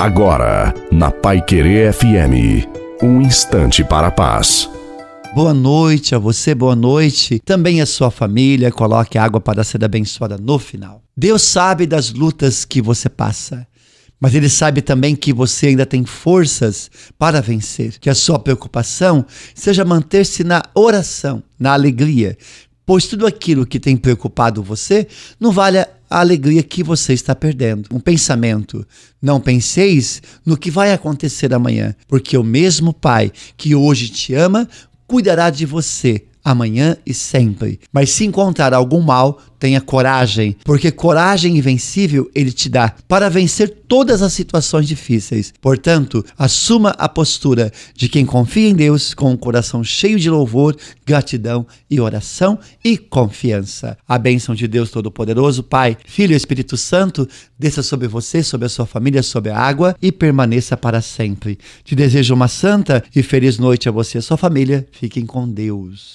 Agora, na Pai Querer FM, um instante para a paz. Boa noite a você, boa noite. Também a sua família. Coloque água para ser abençoada no final. Deus sabe das lutas que você passa. Mas Ele sabe também que você ainda tem forças para vencer. Que a sua preocupação seja manter-se na oração, na alegria, pois tudo aquilo que tem preocupado você não vale a alegria que você está perdendo. Um pensamento: não penseis no que vai acontecer amanhã, porque o mesmo Pai que hoje te ama cuidará de você amanhã e sempre. Mas se encontrar algum mal, tenha coragem, porque coragem invencível ele te dá para vencer todas as situações difíceis. Portanto, assuma a postura de quem confia em Deus com um coração cheio de louvor, gratidão e oração e confiança. A bênção de Deus Todo-Poderoso, Pai, Filho e Espírito Santo, desça sobre você, sobre a sua família, sobre a água e permaneça para sempre. Te desejo uma santa e feliz noite a você e a sua família. Fiquem com Deus.